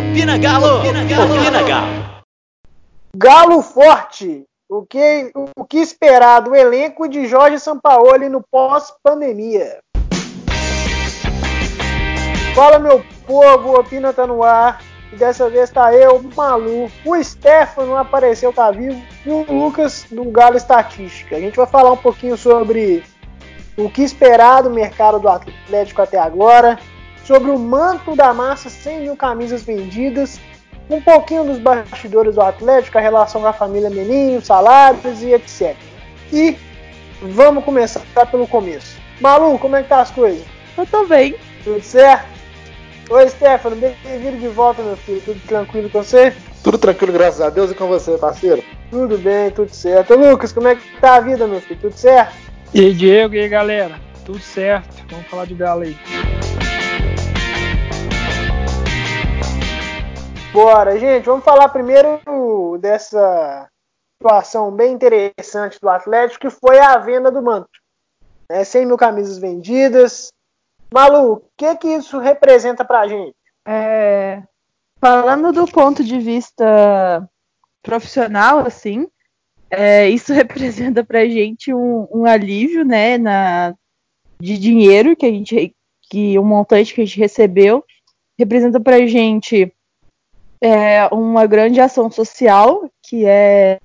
Opina Galo! Opina Galo! Opina Galo! Galo forte! O que, o que esperar do elenco de Jorge Sampaoli no pós-pandemia? Fala meu povo, Opina tá no ar. E dessa vez tá eu, Malu. O Stefano apareceu, tá vivo. E o Lucas do Galo Estatística. A gente vai falar um pouquinho sobre o que esperar do mercado do Atlético até agora. Sobre o manto da massa, 100 mil camisas vendidas um pouquinho dos bastidores do Atlético, a relação com a família Meninho, salários e etc. E vamos começar pelo começo. Malu, como é que tá as coisas? Eu tô bem. Tudo certo? Oi, Stefano, bem-vindo de volta, meu filho. Tudo tranquilo com você? Tudo tranquilo, graças a Deus, e com você, parceiro? Tudo bem, tudo certo. Lucas, como é que tá a vida, meu filho? Tudo certo? E aí, Diego, e aí, galera? Tudo certo. Vamos falar de galo aí. Bora, gente, vamos falar primeiro dessa situação bem interessante do Atlético, que foi a venda do manto. Né? 100 mil camisas vendidas. Malu, o que, que isso representa pra gente? É, falando do ponto de vista profissional, assim, é, isso representa pra gente um, um alívio, né, na, de dinheiro que a gente, que o montante que a gente recebeu, representa pra gente é, uma grande ação social, que é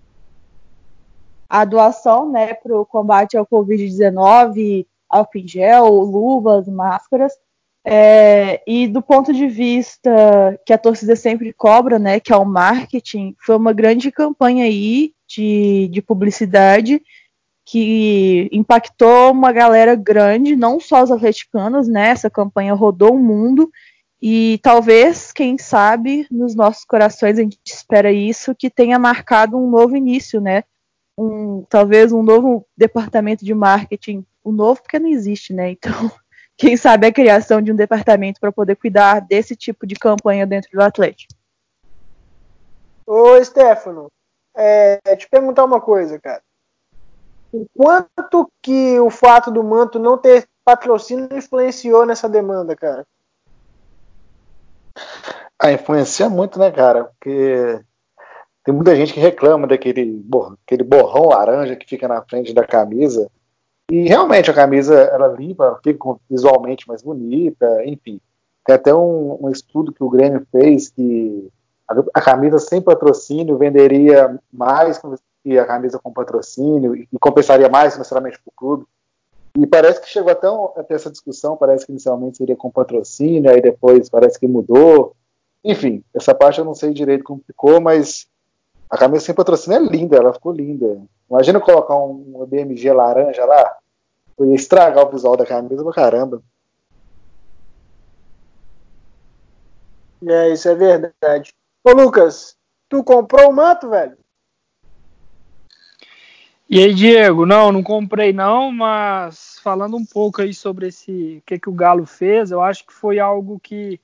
a doação né, para o combate ao Covid-19, álcool gel, luvas, máscaras. É, e do ponto de vista que a torcida sempre cobra, né, que é o marketing, foi uma grande campanha aí de, de publicidade que impactou uma galera grande, não só os atleticanos, né? Essa campanha rodou o mundo e talvez, quem sabe, nos nossos corações a gente espera isso, que tenha marcado um novo início, né? Um, talvez um novo departamento de marketing, o novo porque não existe, né? Então, quem sabe a criação de um departamento para poder cuidar desse tipo de campanha dentro do Atlético. Ô, Stefano, é, te perguntar uma coisa, cara. O quanto que o fato do manto não ter patrocínio influenciou nessa demanda, cara? Ah, influencia muito, né, cara? Porque tem muita gente que reclama daquele aquele borrão laranja que fica na frente da camisa. E realmente a camisa ela limpa, fica visualmente mais bonita, enfim. Tem até um, um estudo que o Grêmio fez que a, a, camisa sem patrocínio venderia mais que a camisa com patrocínio e, compensaria mais financeiramente para o clube. E parece que chegou até, um, até essa discussão, parece que inicialmente seria com patrocínio, aí depois parece que mudou. Enfim, essa parte eu não sei direito como ficou, mas a camisa sem patrocínio é linda, ela ficou linda. Imagina colocar um BMG laranja lá, eu ia estragar o visual da camisa pra caramba. É, isso é verdade. Ô Lucas, tu comprou o manto, velho? E aí, Diego? Não, não comprei não, mas falando um pouco aí sobre esse, o que, que o Galo fez, eu acho que foi algo que,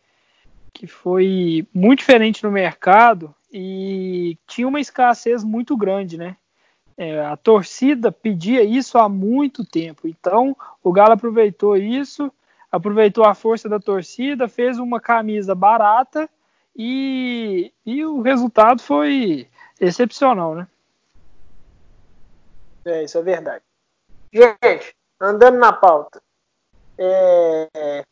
que foi muito diferente no mercado e tinha uma escassez muito grande, né? É, a torcida pedia isso há muito tempo, então o Galo aproveitou isso, aproveitou a força da torcida, fez uma camisa barata e, e o resultado foi excepcional, né? É, isso é verdade. Gente, andando na pauta, é,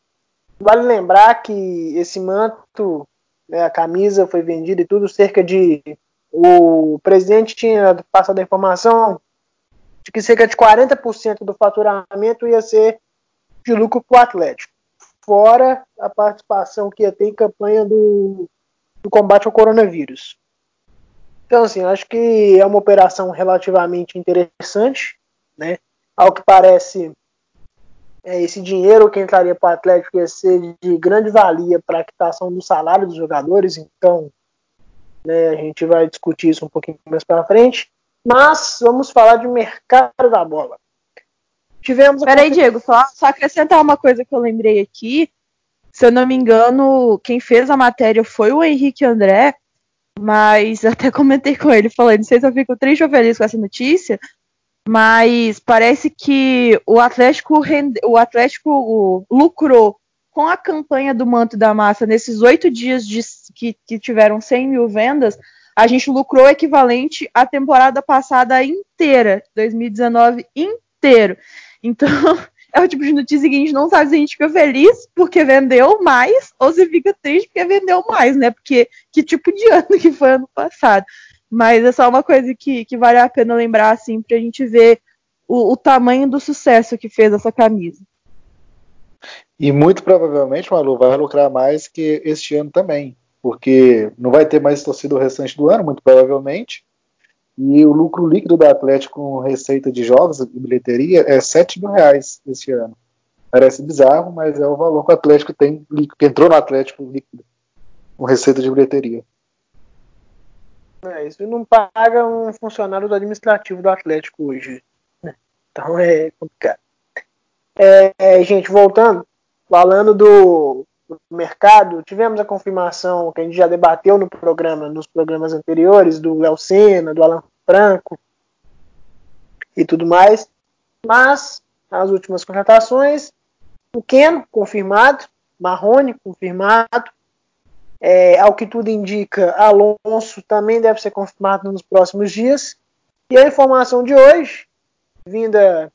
vale lembrar que esse manto, né, a camisa foi vendida e tudo, cerca de. O presidente tinha passado a informação de que cerca de 40% do faturamento ia ser de lucro para o Atlético, fora a participação que ia ter em campanha do, do combate ao coronavírus. Então, assim, acho que é uma operação relativamente interessante, né? Ao que parece, é, esse dinheiro que entraria para o Atlético ia ser de grande valia para a quitação do salário dos jogadores, então né, a gente vai discutir isso um pouquinho mais para frente. Mas vamos falar de mercado da bola. Tivemos. Peraí, Diego, só, só acrescentar uma coisa que eu lembrei aqui. Se eu não me engano, quem fez a matéria foi o Henrique André, mas até comentei com ele, falando, não sei se eu fico triste ou feliz com essa notícia, mas parece que o Atlético rende, o Atlético lucrou com a campanha do Manto da Massa, nesses oito dias de, que, que tiveram 100 mil vendas, a gente lucrou equivalente à temporada passada inteira, 2019 inteiro. Então, é o tipo de notícia que a gente não sabe se a gente fica feliz porque vendeu mais ou se fica triste porque vendeu mais, né? Porque que tipo de ano que foi ano passado. Mas é só uma coisa que, que vale a pena lembrar, assim, pra gente ver o, o tamanho do sucesso que fez essa camisa. E muito provavelmente, Malu, vai lucrar mais que este ano também. Porque não vai ter mais torcida o restante do ano, muito provavelmente. E o lucro líquido do Atlético com receita de jogos e bilheteria é 7 mil reais este ano. Parece bizarro, mas é o valor que o Atlético tem, que entrou no Atlético líquido, com receita de bilheteria. É, isso não paga um funcionário do administrativo do Atlético hoje. Né? Então é complicado. É, é, gente, voltando, falando do, do, mercado, tivemos a confirmação que a gente já debateu no programa, nos programas anteriores, do Léo Senna, do Alan Franco e tudo mais. Mas as últimas contratações, o Keno confirmado, Marrone confirmado, é, ao que tudo indica, Alonso também deve ser confirmado nos próximos dias. E a informação de hoje, vinda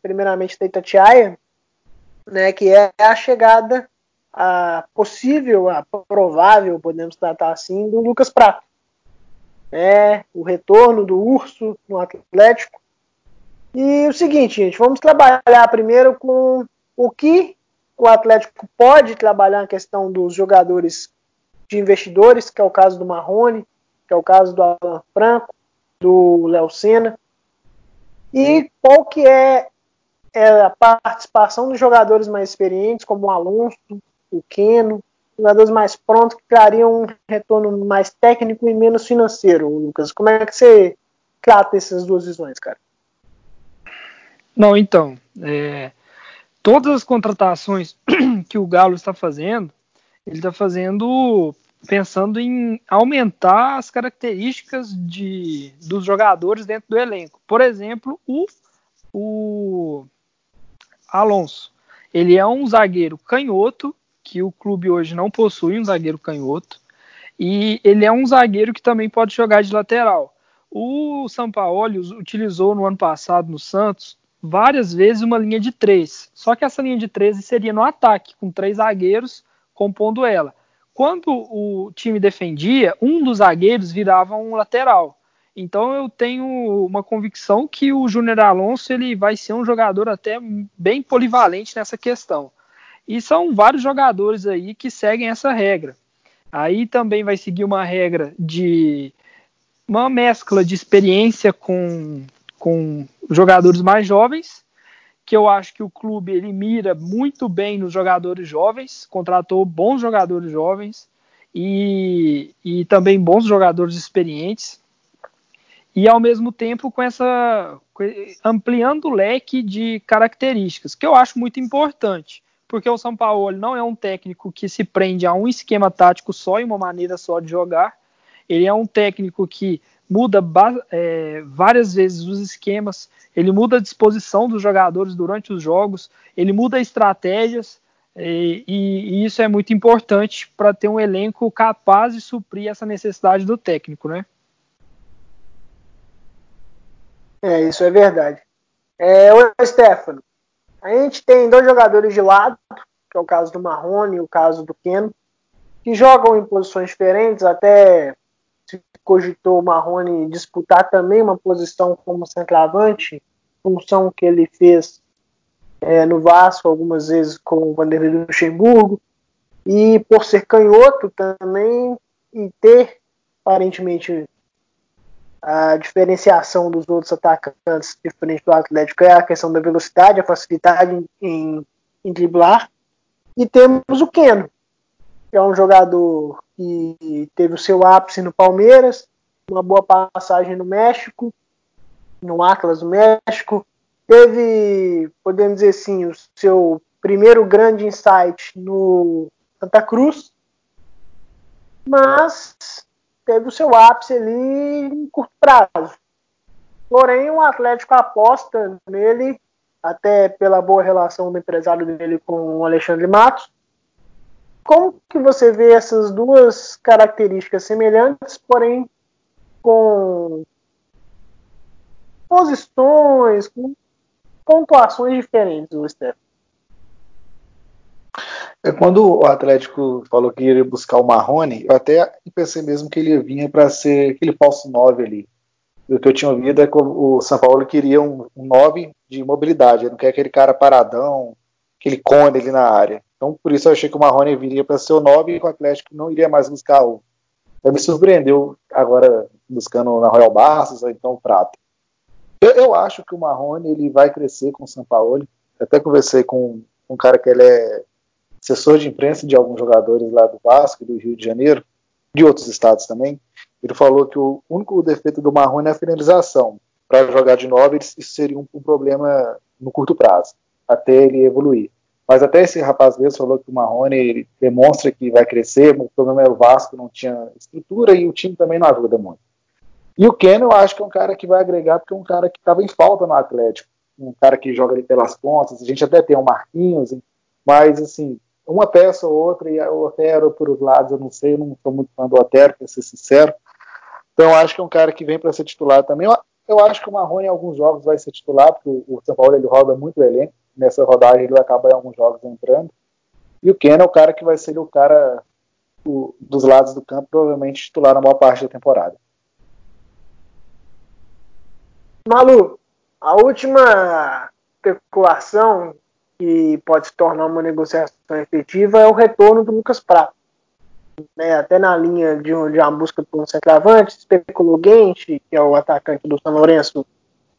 primeiramente da Itatiaia, né, que é a chegada a possível, a provável, podemos tratar assim, do Lucas Prato. É, o retorno do Urso no Atlético. E o seguinte, gente, vamos trabalhar primeiro com o que o Atlético pode trabalhar na questão dos jogadores de investidores, que é o caso do Marrone, que é o caso do Alan Franco, do Léo Senna, e qual que é, é, a participação dos jogadores mais experientes, como o Alonso, o Keno, jogadores mais prontos que trariam um retorno mais técnico e menos financeiro, Lucas. Como é que você trata essas duas visões, cara? Não, então, é, todas as contratações que o Galo está fazendo, ele está fazendo pensando em aumentar as características de, dos jogadores dentro do elenco. Por exemplo, o, o Alonso. Ele é um zagueiro canhoto, que o clube hoje não possui um zagueiro canhoto, e ele é um zagueiro que também pode jogar de lateral. O Sampaoli utilizou no ano passado no Santos várias vezes uma linha de três. Só que essa linha de três seria no ataque, com três zagueiros compondo ela. Quando o time defendia, um dos zagueiros virava um lateral. Então eu tenho uma convicção que o Júnior Alonso ele vai ser um jogador até bem polivalente nessa questão. E são vários jogadores aí que seguem essa regra. Aí também vai seguir uma regra de uma mescla de experiência com, com jogadores mais jovens que eu acho que o clube ele mira muito bem nos jogadores jovens, contratou bons jogadores jovens e, e também bons jogadores experientes e ao mesmo tempo com essa ampliando o leque de características que eu acho muito importante porque o São Paulo não é um técnico que se prende a um esquema tático só e uma maneira só de jogar ele é um técnico que muda é, várias vezes os esquemas, ele muda a disposição dos jogadores durante os jogos, ele muda estratégias, e, e, isso é muito importante para ter um elenco capaz de suprir essa necessidade do técnico, né? É, isso é verdade. É, o Stefano, a gente tem dois jogadores de lado, que é o caso do Marrone e o caso do Keno, que jogam em posições diferentes, até cogitou o Marrone disputar também uma posição como centroavante, função que ele fez é, no Vasco algumas vezes com o Vanderlei Luxemburgo, e por ser canhoto também e ter aparentemente a diferenciação dos outros atacantes diferente do Atlético é a questão da velocidade, a facilidade em, em driblar. E temos o Keno, que é um jogador que teve o seu ápice no Palmeiras, uma boa passagem no México, no Atlas do México. Teve, podemos dizer assim, o seu primeiro grande insight no Santa Cruz, mas teve o seu ápice ali em curto prazo. Porém, o Atlético aposta nele, até pela boa relação do empresário dele com o Alexandre Matos, como que você vê essas duas características semelhantes, porém com posições, com pontuações diferentes, o Steph? É quando o Atlético falou que iria buscar o Marrone, eu até pensei mesmo que ele vinha para ser aquele falso 9 ali. O que eu tinha ouvido é que o São Paulo queria um, um 9 de mobilidade, ele não quer aquele cara paradão, aquele cone ali na área. Então, por isso eu achei que o Marrone viria para ser o 9 e o Atlético não iria mais buscar o. Então, me surpreendeu agora buscando na Royal Barças ou então o Prata. Eu, eu, acho que o Marrone ele vai crescer com o São Paulo. Até conversei com um cara que ele é assessor de imprensa de alguns jogadores lá do Vasco, do Rio de Janeiro, de outros estados também. Ele falou que o único defeito do Marrone é a finalização. Para jogar de nove, isso seria um, um, problema no curto prazo, até ele evoluir. Mas até esse rapaz mesmo falou que o Marrone demonstra que vai crescer, o problema é o Vasco não tinha estrutura e o time também não ajuda muito. E o Ken eu acho que é um cara que vai agregar, porque é um cara que estava em falta no Atlético. Um cara que joga ali pelas pontas, a gente até tem o Marquinhos, mas assim, uma peça ou outra, e o Otero por os lados, eu não sei, eu não sou muito fã do Otero, para ser sincero. Então acho que é um cara que vem para ser titular também. Eu, eu, acho que o Marrone em alguns jogos vai ser titular, porque o, São Paulo ele roda muito o elenco. Nessa rodagem ele vai acabar em alguns jogos entrando. E o Ken é o cara que vai ser o cara o, dos lados do campo, provavelmente titular na maior parte da temporada. Malu, a última especulação que pode se tornar uma negociação efetiva é o retorno do Lucas Prato. Né, até na linha de, de uma busca por um centroavante, especulou Gente, que é o atacante do São Lourenço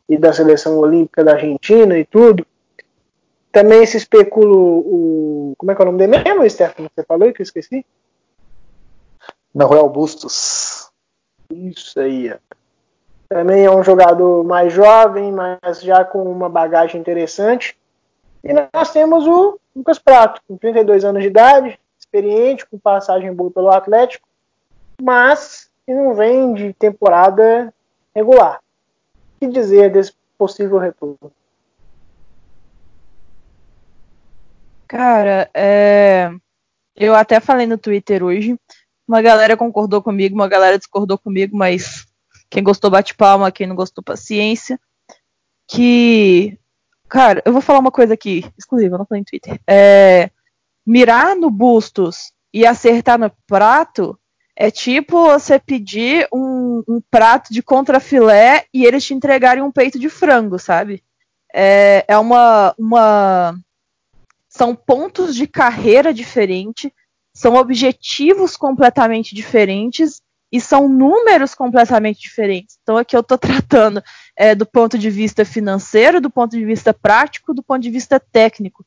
e da seleção olímpica da Argentina e tudo. Também se especula o. Como é que é o nome dele mesmo, Stefano? Você falou que eu esqueci? Noel Bustos. Isso aí. Também é um jogador mais jovem, mas já com uma bagagem interessante. E nós temos o Lucas Prato, com 32 anos de idade, experiente, com passagem boa pelo Atlético, mas que não vem de temporada regular. O que dizer desse possível retorno? Cara, é... eu até falei no Twitter hoje. Uma galera concordou comigo, uma galera discordou comigo, mas quem gostou bate palma, quem não gostou paciência. Que Cara, eu vou falar uma coisa aqui, exclusiva, não falei no Twitter. É, mirar no Bustos e acertar no prato é tipo você pedir um, um, prato de contrafilé e eles te entregarem um peito de frango, sabe? É, é uma, uma. São pontos de carreira diferentes, são objetivos completamente diferentes e são números completamente diferentes. Então aqui eu estou tratando é, do ponto de vista financeiro, do ponto de vista prático, do ponto de vista técnico.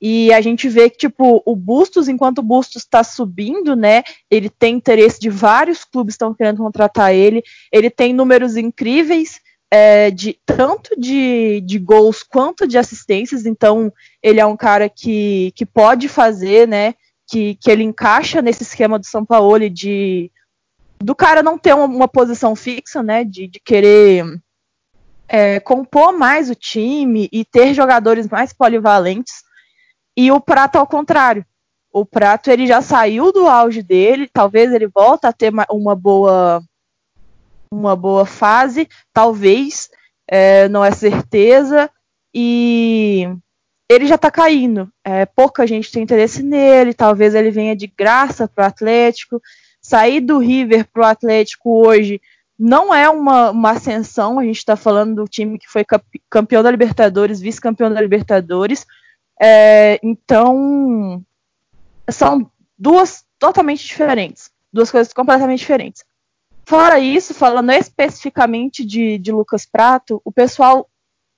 E a gente vê que, tipo, o Bustos, enquanto o Bustos está subindo, né? Ele tem interesse de vários clubes estão querendo contratar ele. Ele tem números incríveis, é, de tanto de, de gols quanto de assistências. Então, ele é um cara que, que pode fazer, né? Que, que ele encaixa nesse esquema do São Paulo de do cara não ter uma, uma posição fixa, né? De, de querer é, compor mais o time e ter jogadores mais polivalentes. E o Prato ao contrário. O Prato ele já saiu do auge dele, talvez ele volte a ter uma boa uma boa fase, talvez, é, não é certeza, e ele já tá caindo. É, pouca gente tem interesse nele, talvez ele venha de graça para o Atlético sair do River para o Atlético hoje não é uma, uma ascensão. A gente está falando do time que foi campeão da Libertadores, vice-campeão da Libertadores. É, então, são duas totalmente diferentes. Duas coisas completamente diferentes. Fora isso, falando especificamente de, de Lucas Prato, o pessoal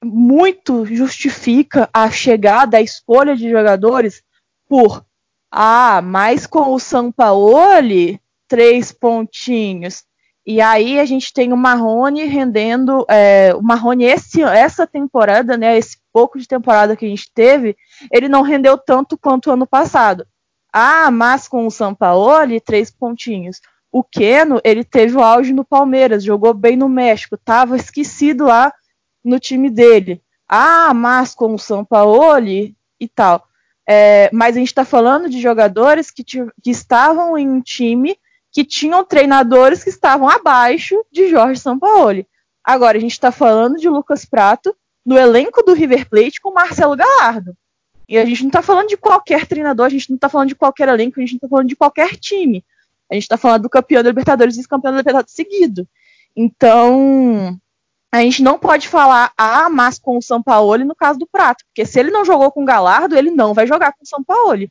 muito justifica a chegada, a escolha de jogadores por ah, mas com o Sampaoli três pontinhos. E aí a gente tem o Marrone rendendo, é, o Marrone esse, essa temporada, né, esse pouco de temporada que a gente teve, ele não rendeu tanto quanto ano passado. Ah, mas com o Sampaoli, três pontinhos. O Keno, ele teve o auge no Palmeiras, jogou bem no México, estava esquecido lá no time dele. Ah, mas com o Sampaoli e tal. É, mas a gente está falando de jogadores que, que estavam em um time que tinham treinadores que estavam abaixo de Jorge Sampaoli. Agora, a gente está falando de Lucas Prato no elenco do River Plate com Marcelo Gallardo. E a gente não está falando de qualquer treinador, a gente não está falando de qualquer elenco, a gente não está falando de qualquer time. A gente está falando do campeão da Libertadores e campeão da Libertadores seguido. Então, a gente não pode falar, ah, mas com o São Paulo no caso do Prato. Porque se ele não jogou com o Galardo, ele não vai jogar com o São Paulo.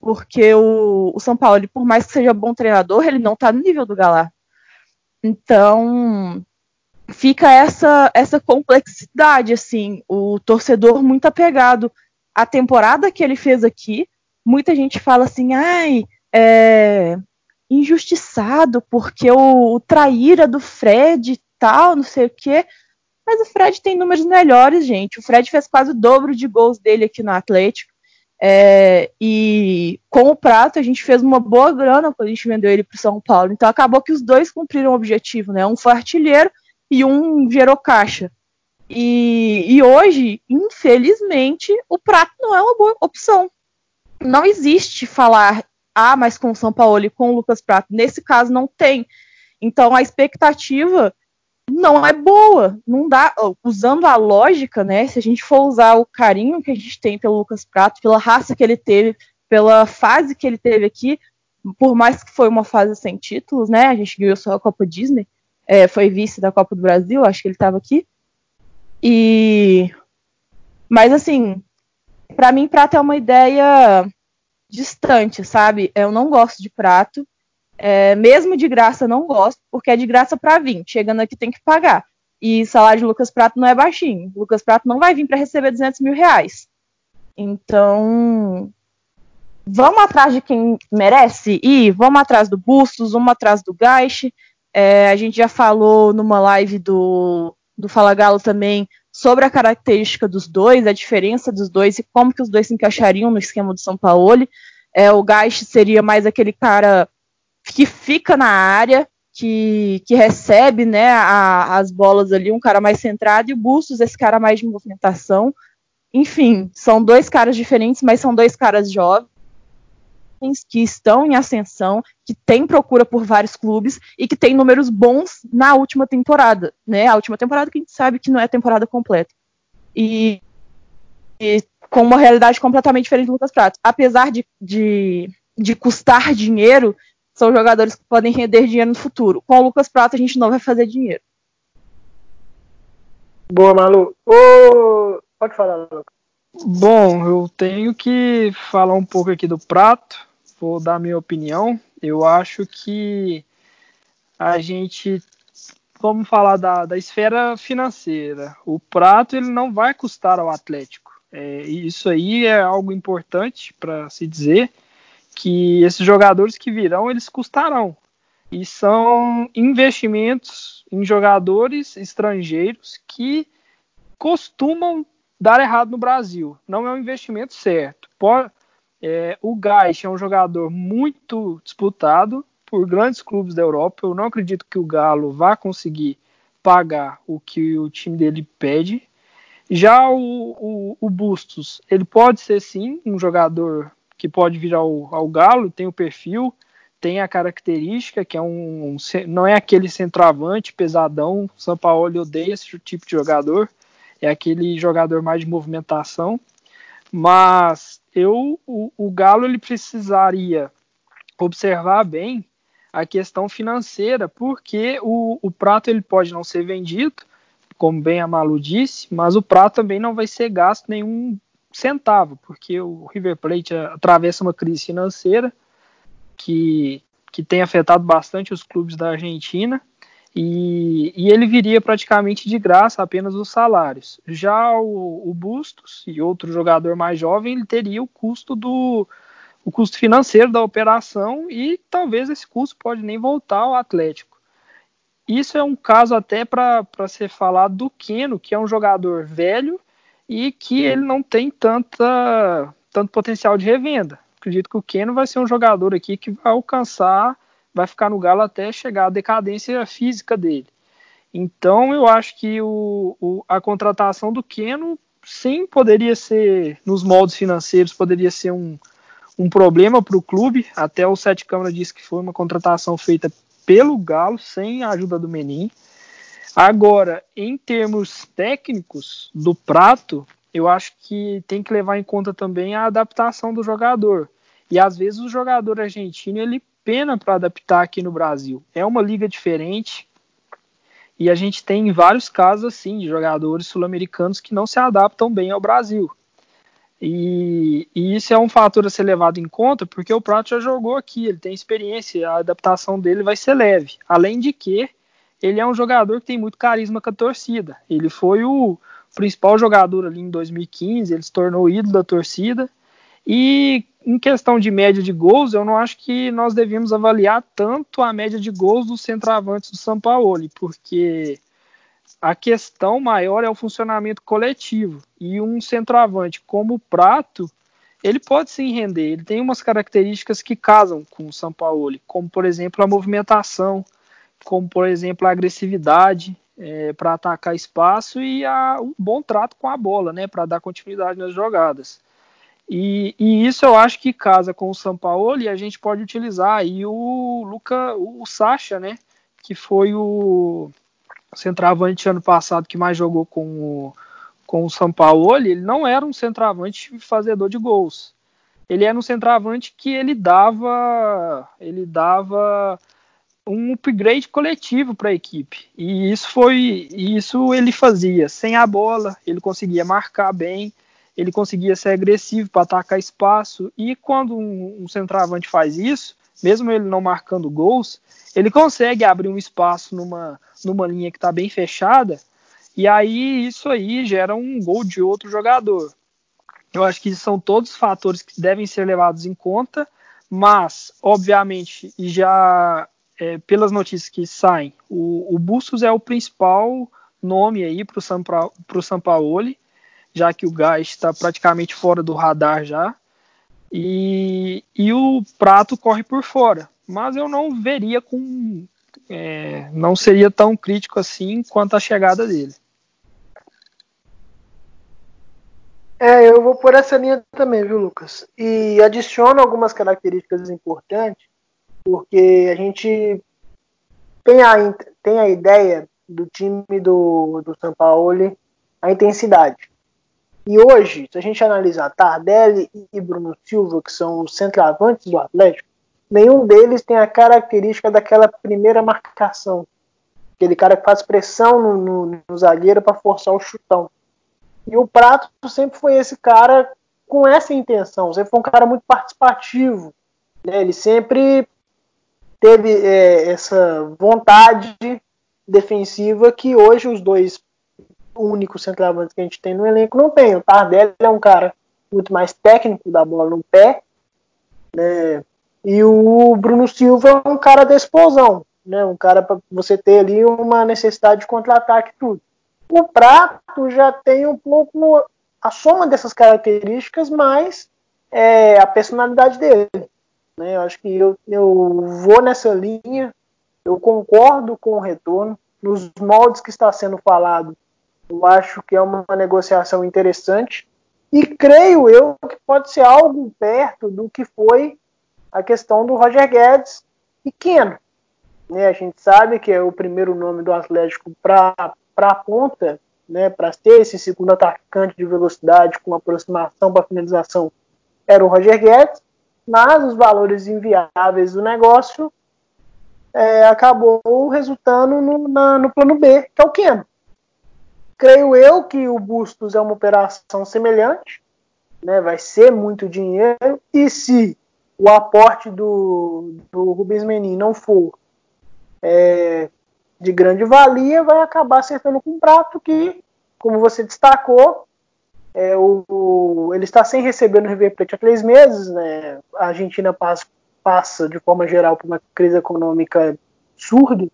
Porque o, o São Paulo, por mais que seja bom treinador, ele não está no nível do Galardo. Então, fica essa, essa complexidade, assim, o torcedor muito apegado à temporada que ele fez aqui. Muita gente fala assim, ai, é, injustiçado, porque o, o traíra do Fred e tal, não sei o quê. Mas o Fred tem números melhores, gente. O Fred fez quase o dobro de gols dele aqui no Atlético. É, e com o Prato a gente fez uma boa grana quando a gente vendeu ele para São Paulo. Então acabou que os dois cumpriram o objetivo, né? Um foi artilheiro e um gerou caixa. E, e hoje, infelizmente, o Prato não é uma boa opção. Não existe falar ah, mas com o São Paulo e com o Lucas Prato. Nesse caso, não tem. Então, a expectativa não é boa. Não dá. Usando a lógica, né? Se a gente for usar o carinho que a gente tem pelo Lucas Prato, pela raça que ele teve, pela fase que ele teve aqui, por mais que foi uma fase sem títulos, né? A gente ganhou só a Copa Disney, é, foi vice da Copa do Brasil, acho que ele estava aqui. E. Mas assim, para mim, Prato é uma ideia distante, sabe? Eu não gosto de prato. É, mesmo de graça não gosto, porque é de graça para vir. Chegando aqui tem que pagar. E salário de Lucas Prato não é baixinho. Lucas Prato não vai vir para receber 200 mil reais. Então, vamos atrás de quem merece ir. Vamos atrás do Bustos, vamos atrás do Gaiche. É, a gente já falou numa live do, do Fala Galo também sobre a característica dos dois, a diferença dos dois e como que os dois se encaixariam no esquema do São Paulo. É, o Geist seria mais aquele cara que fica na área, que, que recebe né, a, as bolas ali, um cara mais centrado, e o Bustos, esse cara mais de movimentação. Enfim, são dois caras diferentes, mas são dois caras jovens que estão em ascensão, que têm procura por vários clubes e que têm números bons na última temporada, né? A última temporada que a gente sabe que não é temporada completa. E, e com uma realidade completamente diferente do Lucas Prato. Apesar de, de, de custar dinheiro, são jogadores que podem render dinheiro no futuro. Com o Lucas Prato a gente não vai fazer dinheiro. Boa, Malu. Ô, pode falar, Lucas. Bom, eu tenho que falar um pouco aqui do Prato vou dar minha opinião. Eu acho que a gente vamos falar da, da esfera financeira. O prato ele não vai custar ao Atlético. É, isso aí é algo importante para se dizer que esses jogadores que virão eles custarão e são investimentos em jogadores estrangeiros que costumam dar errado no Brasil. Não é um investimento certo. Pode, é, o Gais é um jogador muito disputado por grandes clubes da Europa. Eu não acredito que o Galo vá conseguir pagar o que o time dele pede. Já o, o, o Bustos, ele pode ser sim um jogador que pode vir ao, ao Galo, tem o perfil, tem a característica que é um, um não é aquele centroavante pesadão. São Paulo odeia esse tipo de jogador, é aquele jogador mais de movimentação. Mas eu, o, o Galo ele precisaria observar bem a questão financeira, porque o, o prato ele pode não ser vendido, como bem a Malu disse, mas o prato também não vai ser gasto nenhum centavo, porque o River Plate atravessa uma crise financeira que, que tem afetado bastante os clubes da Argentina e, e, ele viria praticamente de graça apenas os salários. Já o, o, Bustos e outro jogador mais jovem, ele teria o custo do o custo financeiro da operação e talvez esse custo pode nem voltar ao Atlético. Isso é um caso até para ser falado do Keno, que é um jogador velho e que ele não tem tanta, tanto potencial de revenda. Acredito que o Keno vai ser um jogador aqui que vai alcançar vai ficar no Galo até chegar à decadência física dele. Então eu acho que o, o, a contratação do Keno sim, poderia ser, nos moldes financeiros, poderia ser um, um problema para o clube. Até o Sete Câmara disse que foi uma contratação feita pelo Galo, sem a ajuda do Menin. Agora, em termos técnicos do prato, eu acho que tem que levar em conta também a adaptação do jogador. E às vezes o jogador argentino ele pena para adaptar aqui no Brasil. É uma liga diferente, e a gente tem vários casos assim de jogadores sul-americanos que não se adaptam bem ao Brasil. E, e, isso é um fator a ser levado em conta porque o Prato já jogou aqui, ele tem experiência, a adaptação dele vai ser leve. Além de que ele é um jogador que tem muito carisma com a torcida. Ele foi o principal jogador ali em 2015, ele se tornou ídolo da torcida. E em questão de média de gols, eu não acho que nós devemos avaliar tanto a média de gols dos centroavantes do São Paulo, porque a questão maior é o funcionamento coletivo. E um centroavante como o Prato, ele pode sim render. Ele tem umas características que casam com o São Paulo, como por exemplo a movimentação, como por exemplo a agressividade é, para atacar espaço e a, um bom trato com a bola, né, para dar continuidade nas jogadas. E, e, isso eu acho que casa com o São Paulo e a gente pode utilizar aí o Luca, o Sacha, né? Que foi o centroavante ano passado que mais jogou com o, com o São Paulo. Ele não era um centroavante fazedor de gols. Ele era um centroavante que ele dava, ele dava um upgrade coletivo para a equipe. E isso foi, isso ele fazia sem a bola, ele conseguia marcar bem ele conseguia ser agressivo para atacar espaço. E quando um, um centroavante faz isso, mesmo ele não marcando gols, ele consegue abrir um espaço numa, numa linha que está bem fechada, e aí isso aí gera um gol de outro jogador. Eu acho que são todos fatores que devem ser levados em conta, mas, obviamente, já é, pelas notícias que saem, o, o Bustos é o principal nome aí para o Sampaoli já que o gás está praticamente fora do radar já. E, e o prato corre por fora. Mas eu não veria com. É, não seria tão crítico assim quanto a chegada dele. É, eu vou por essa linha também, viu, Lucas? E adiciono algumas características importantes, porque a gente tem a, tem a ideia do time do, do São Paulo, a intensidade. E hoje, se a gente analisar Tardelli e Bruno Silva, que são os centroavantes do Atlético, nenhum deles tem a característica daquela primeira marcação. Aquele cara que faz pressão no, no, no zagueiro para forçar o chutão. E o Prato sempre foi esse cara com essa intenção. Sempre foi um cara muito participativo. Né? Ele sempre teve é, essa vontade defensiva que hoje os dois único centroavante que a gente tem no elenco não tem. O Tardelli é um cara muito mais técnico da bola no pé, né? E o Bruno Silva é um cara da explosão, né? Um cara para você ter ali uma necessidade de contra-ataque tudo. O Prato já tem um pouco a soma dessas características, mais é, a personalidade dele. Né? Eu acho que eu, eu vou nessa linha, eu concordo com o retorno. Nos moldes que está sendo falado, eu acho que é uma negociação interessante e creio eu que pode ser algo perto do que foi a questão do Roger Guedes e Keno. Né, a gente sabe que é o primeiro nome do Atlético para a ponta, né, para ter esse segundo atacante de velocidade com aproximação para finalização, era o Roger Guedes, mas os valores inviáveis do negócio é, acabou resultando no, na, no plano B, que é o Keno. Creio eu que o Bustos é uma operação semelhante, né? vai ser muito dinheiro, e se o aporte do, do Rubens Menin não for é, de grande valia, vai acabar acertando com um prato que, como você destacou, é, o, ele está sem receber no River Plate há três meses. Né? A Argentina passa, passa, de forma geral, por uma crise econômica surda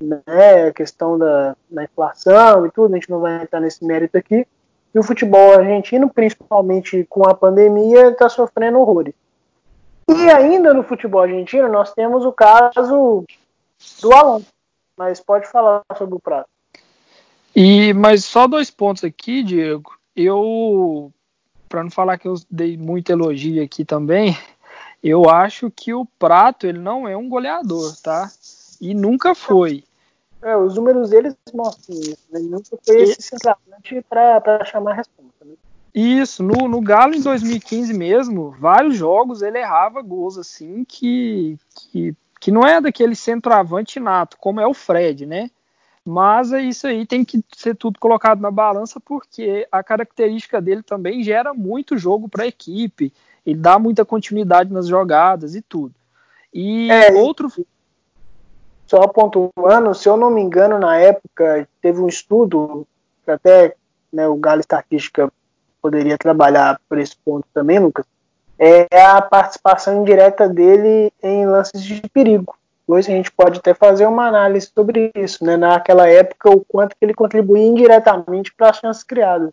né, a questão da, da inflação e tudo, a gente não vai entrar nesse mérito aqui. E o futebol argentino, principalmente com a pandemia, está sofrendo horrores. E ainda no futebol argentino, nós temos o caso do Alonso. Mas pode falar sobre o prato. E, mas só dois pontos aqui, Diego. Eu, para não falar que eu dei muito elogio aqui também, eu acho que o Prato ele não é um goleador, tá? E nunca foi. É, os números deles mostram isso. Né? Ele nunca foi esse centroavante para chamar a resposta. Né? Isso, no, no Galo em 2015 mesmo, vários jogos ele errava gols assim que, que, que não é daquele centroavante nato, como é o Fred, né? Mas é isso aí tem que ser tudo colocado na balança porque a característica dele também gera muito jogo para a equipe, ele dá muita continuidade nas jogadas e tudo. E é, outro só pontuando, se eu não me engano, na época teve um estudo que até né, o Galo Estatística poderia trabalhar por esse ponto também, Lucas, é a participação indireta dele em lances de perigo. Hoje a gente pode até fazer uma análise sobre isso, né? Naquela época, o quanto que ele contribuía indiretamente para as chances criadas.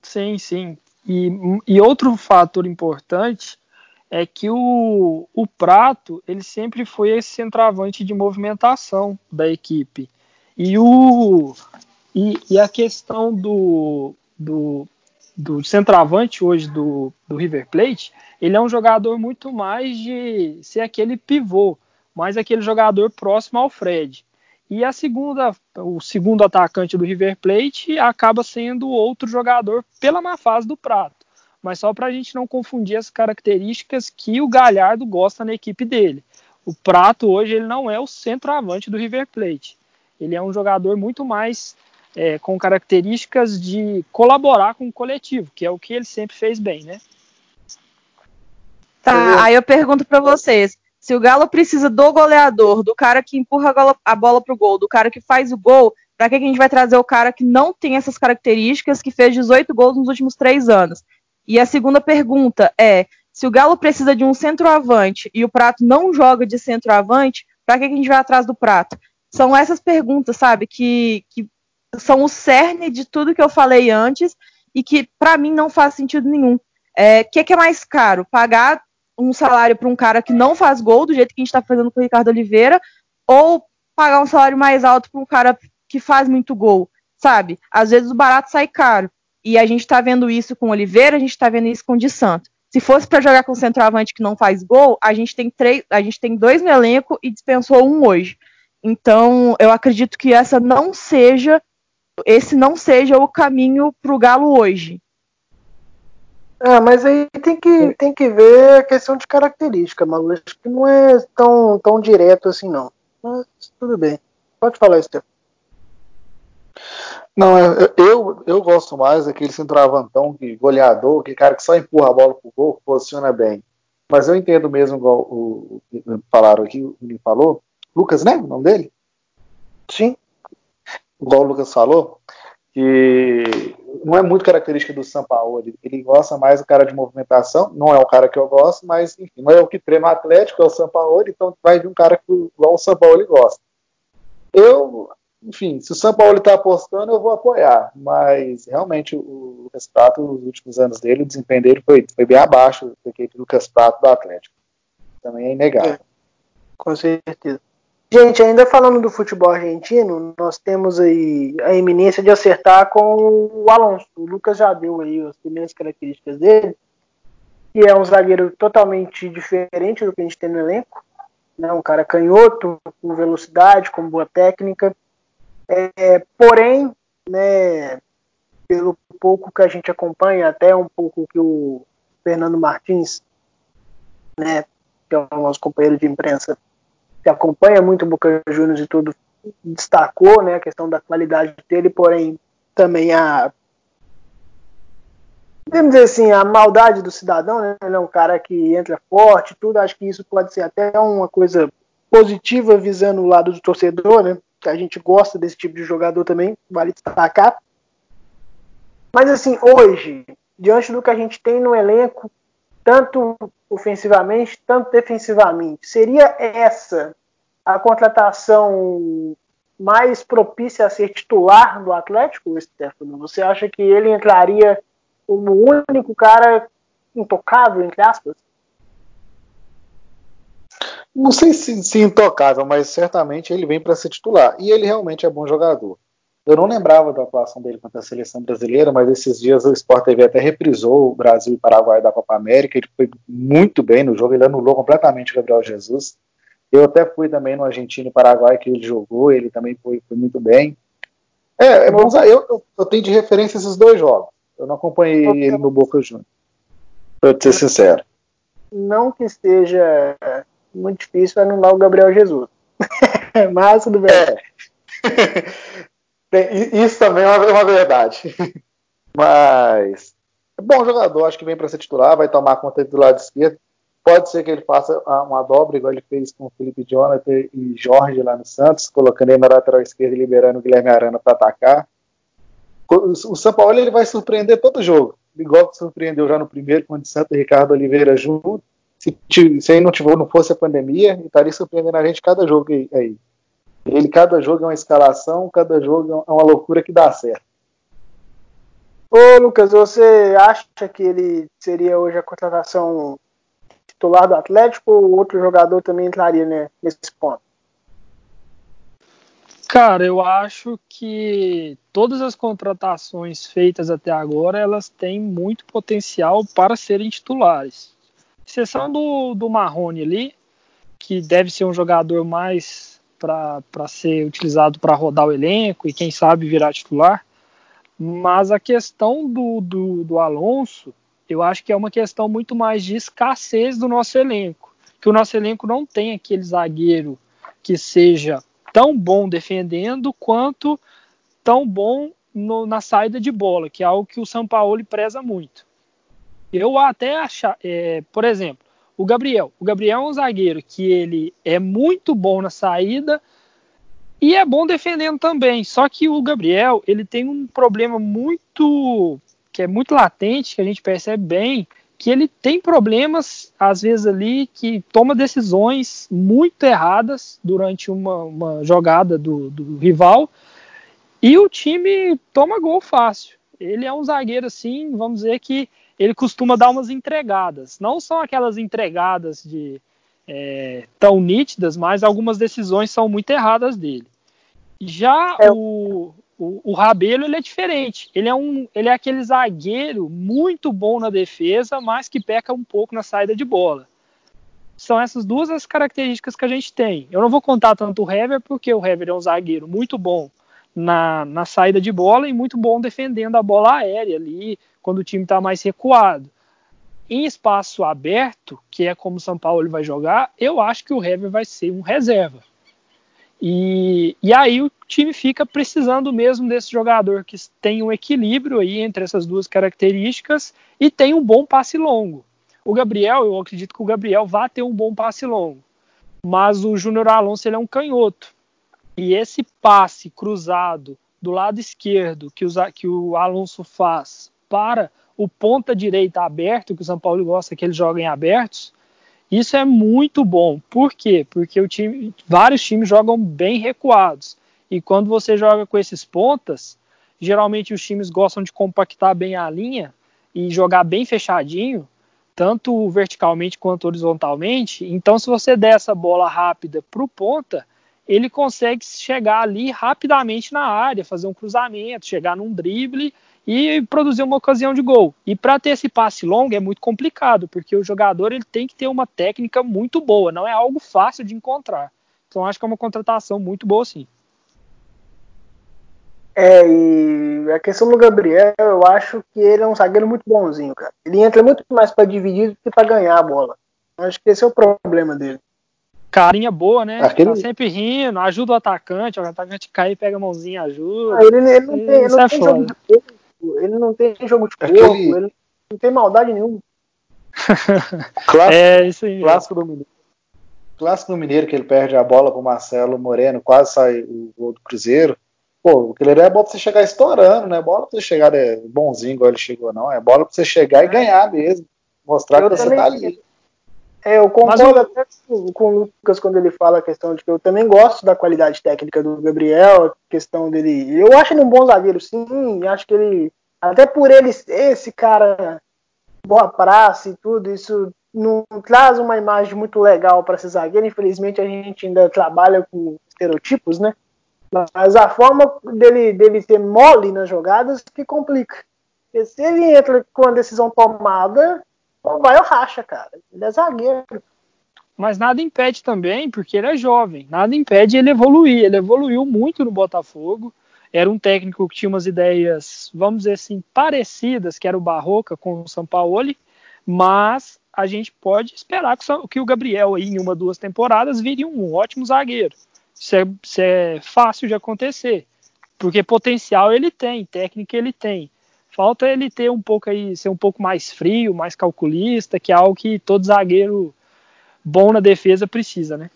Sim, sim. E, e outro fator importante é que o, o Prato ele sempre foi esse centroavante de movimentação da equipe. E, o, e, e a questão do, do, do centroavante hoje do, do River Plate, ele é um jogador muito mais de ser aquele pivô, mais aquele jogador próximo ao Fred. E a segunda, o segundo atacante do River Plate acaba sendo outro jogador pela má fase do Prato mas só para a gente não confundir as características que o Galhardo gosta na equipe dele. O Prato hoje ele não é o centroavante do River Plate. Ele é um jogador muito mais é, com características de colaborar com o coletivo, que é o que ele sempre fez bem, né? Tá, aí eu pergunto para vocês, se o Galo precisa do goleador, do cara que empurra a bola pro gol, do cara que faz o gol, para que a gente vai trazer o cara que não tem essas características, que fez 18 gols nos últimos três anos? E a segunda pergunta é: se o Galo precisa de um centroavante e o Prato não joga de centroavante, para que a gente vai atrás do Prato? São essas perguntas, sabe, que, que são o cerne de tudo que eu falei antes e que para mim não faz sentido nenhum. O é, que, que é mais caro? Pagar um salário para um cara que não faz gol, do jeito que a gente está fazendo com o Ricardo Oliveira, ou pagar um salário mais alto para um cara que faz muito gol, sabe? Às vezes o barato sai caro. E a gente está vendo isso com o Oliveira, a gente está vendo isso com o de Santo. Se fosse para jogar com centroavante que não faz gol, a gente tem três, a gente tem dois no elenco e dispensou um hoje. Então, eu acredito que essa não seja esse não seja o caminho para o Galo hoje. Ah, mas aí tem que, tem que ver a questão de característica, Malu. Acho que não é tão, tão direto assim, não. Mas tudo bem. Pode falar, Estefano. Não, eu, eu, gosto mais daquele centroavantão, que goleador, que cara que só empurra a bola pro gol, que posiciona bem. Mas eu entendo mesmo, igual o, o falaram aqui, o que falou. Lucas, né? O nome dele? Sim. Igual o Lucas falou, que não é muito característica do São Paulo. Ele, gosta mais do cara de movimentação. Não é o cara que eu gosto, mas enfim, não é o que treina o Atlético, é o São Paulo, então vai de um cara que igual o São Paulo gosta. Eu enfim, se o São Paulo está apostando, eu vou apoiar. Mas realmente o Lucas Prato, nos últimos anos dele, o desempenho dele foi, foi bem abaixo do que o Lucas Prato do Atlético. Também é inegável. É, com certeza. Gente, ainda falando do futebol argentino, nós temos aí a eminência de acertar com o Alonso. O Lucas já deu aí as primeiras características dele, que é um zagueiro totalmente diferente do que a gente tem no elenco. Né? Um cara canhoto, com velocidade, com boa técnica é, porém, né, pelo pouco que a gente acompanha, até um pouco que o Fernando Martins, né, que é o nosso companheiro de imprensa, que acompanha muito o Boca Juniors e tudo, destacou né, a questão da qualidade dele, porém também a vamos dizer assim, a maldade do cidadão, né? Ele é um cara que entra forte, tudo. Acho que isso pode ser até uma coisa positiva visando o lado do torcedor, né? que a gente gosta desse tipo de jogador também, vale destacar. Mas assim, hoje, diante do que a gente tem no elenco, tanto ofensivamente, tanto defensivamente, seria essa a contratação mais propícia a ser titular do Atlético, Stefano? Você acha que ele entraria como o único cara intocável, entre aspas? Não sei se, se intocável, mas certamente ele vem para ser titular. E ele realmente é bom jogador. Eu não lembrava da atuação dele contra a seleção brasileira, mas esses dias o Sport TV até reprisou o Brasil e Paraguai da Copa América. Ele foi muito bem no jogo, ele anulou completamente o Gabriel Jesus. Eu até fui também no Argentina e Paraguai que ele jogou, ele também foi, foi muito bem. É, é bom, eu, eu, eu, tenho de referência esses dois jogos. Eu não acompanhei ele no Boca Juniors, pra ser sincero. Não que esteja muito difícil anular o Gabriel Jesus. Mas tudo bem. É. Isso também é uma, é verdade. Mas é bom jogador, acho que vem para ser titular, vai tomar conta do lado esquerdo. Pode ser que ele faça uma dobra, igual ele fez com o Felipe Jonathan e Jorge lá no Santos, colocando ele na lateral esquerda e liberando o Guilherme Arana para atacar. O São Paulo ele vai surpreender todo jogo, igual que surpreendeu já no primeiro, quando o Santos e Ricardo Oliveira junto. Se, se aí não, não fosse a pandemia, estaria surpreendendo a gente cada jogo aí. Ele, cada jogo é uma escalação, cada jogo é uma loucura que dá certo. Ô Lucas, você acha que ele seria hoje a contratação titular do Atlético ou outro jogador também entraria né, nesse ponto? Cara, eu acho que todas as contratações feitas até agora elas têm muito potencial para serem titulares. Exceção do, do Marrone ali, que deve ser um jogador mais para ser utilizado para rodar o elenco e quem sabe virar titular. Mas a questão do, do, do Alonso, eu acho que é uma questão muito mais de escassez do nosso elenco. Que o nosso elenco não tem aquele zagueiro que seja tão bom defendendo quanto tão bom no, na saída de bola, que é algo que o São Paulo preza muito. Eu até achar, é, por exemplo, o Gabriel. O Gabriel é um zagueiro que ele é muito bom na saída e é bom defendendo também. Só que o Gabriel ele tem um problema muito que é muito latente, que a gente percebe bem, que ele tem problemas, às vezes, ali, que toma decisões muito erradas durante uma, uma jogada do, do, rival, e o time toma gol fácil. Ele é um zagueiro, assim, vamos dizer que ele costuma dar umas entregadas. Não são aquelas entregadas de é, tão nítidas, mas algumas decisões são muito erradas dele. Já é. o, o, o Rabelo ele é diferente. Ele é, um, ele é aquele zagueiro muito bom na defesa, mas que peca um pouco na saída de bola. São essas duas as características que a gente tem. Eu não vou contar tanto o Hever, porque o Hever é um zagueiro muito bom na, na saída de bola e muito bom defendendo a bola aérea ali, quando o time está mais recuado. Em espaço aberto, que é como o São Paulo vai jogar, eu acho que o Hever vai ser um reserva. E, e aí o time fica precisando mesmo desse jogador que tem um equilíbrio aí entre essas duas características e tem um bom passe longo. O Gabriel, eu acredito que o Gabriel vai ter um bom passe longo, mas o Júnior Alonso ele é um canhoto. E esse passe cruzado do lado esquerdo que, que o Alonso faz para o ponta direita aberto, que o São Paulo gosta que eles joguem abertos, isso é muito bom. Por quê? Porque time, vários times jogam bem recuados. E quando você joga com esses pontas, geralmente os times gostam de compactar bem a linha e jogar bem fechadinho, tanto verticalmente quanto horizontalmente. Então, se você der essa bola rápida para o ponta, ele consegue chegar ali rapidamente na área, fazer um cruzamento, chegar num drible e produzir uma ocasião de gol. E para ter esse passe longo é muito complicado, porque o jogador ele tem que ter uma técnica muito boa, não é algo fácil de encontrar. Então acho que é uma contratação muito boa sim. É, e a questão do Gabriel, eu acho que ele é um zagueiro muito bonzinho, cara. Ele entra muito mais para dividir do que para ganhar a bola. Eu acho que esse é o problema dele. Carinha boa, né? Aquele... Tá sempre rindo, ajuda o atacante, o atacante cai, pega a mãozinha, ajuda. Ah, ele, ele, não tem, ele não é tem jogo de ele não tem jogo de corpo, Aquele... ele não tem maldade nenhuma. clássico, é isso aí. Clássico do Mineiro. Clássico do Mineiro que ele perde a bola pro Marcelo Moreno, quase sai o gol do Cruzeiro. Pô, aquele é bola pra você chegar estourando, não é bola pra você chegar é, bonzinho igual ele chegou, não. É bola pra você chegar e ganhar mesmo. Mostrar eu que você tá ali. É, eu concordo até com o Lucas quando ele fala a questão de que eu também gosto da qualidade técnica do Gabriel, a questão dele. Eu acho ele um bom zagueiro, sim, acho que ele. Até por ele ser esse cara boa praça e tudo, isso não traz uma imagem muito legal para esse zagueiro. Infelizmente a gente ainda trabalha com estereotipos, né? Mas a forma dele, dele ser mole nas jogadas que complica. Porque se ele entra com a decisão tomada, vai ou racha, cara. Ele é zagueiro. Mas nada impede também, porque ele é jovem, nada impede ele evoluir. Ele evoluiu muito no Botafogo. Era um técnico que tinha umas ideias, vamos dizer assim, parecidas, que era o Barroca com o Sampaoli, mas a gente pode esperar que o Gabriel aí, em uma, duas temporadas, viria um ótimo zagueiro. Isso é, isso é fácil de acontecer, porque potencial ele tem, técnica ele tem. Falta ele ter um pouco aí, ser um pouco mais frio, mais calculista, que é algo que todo zagueiro bom na defesa precisa, né?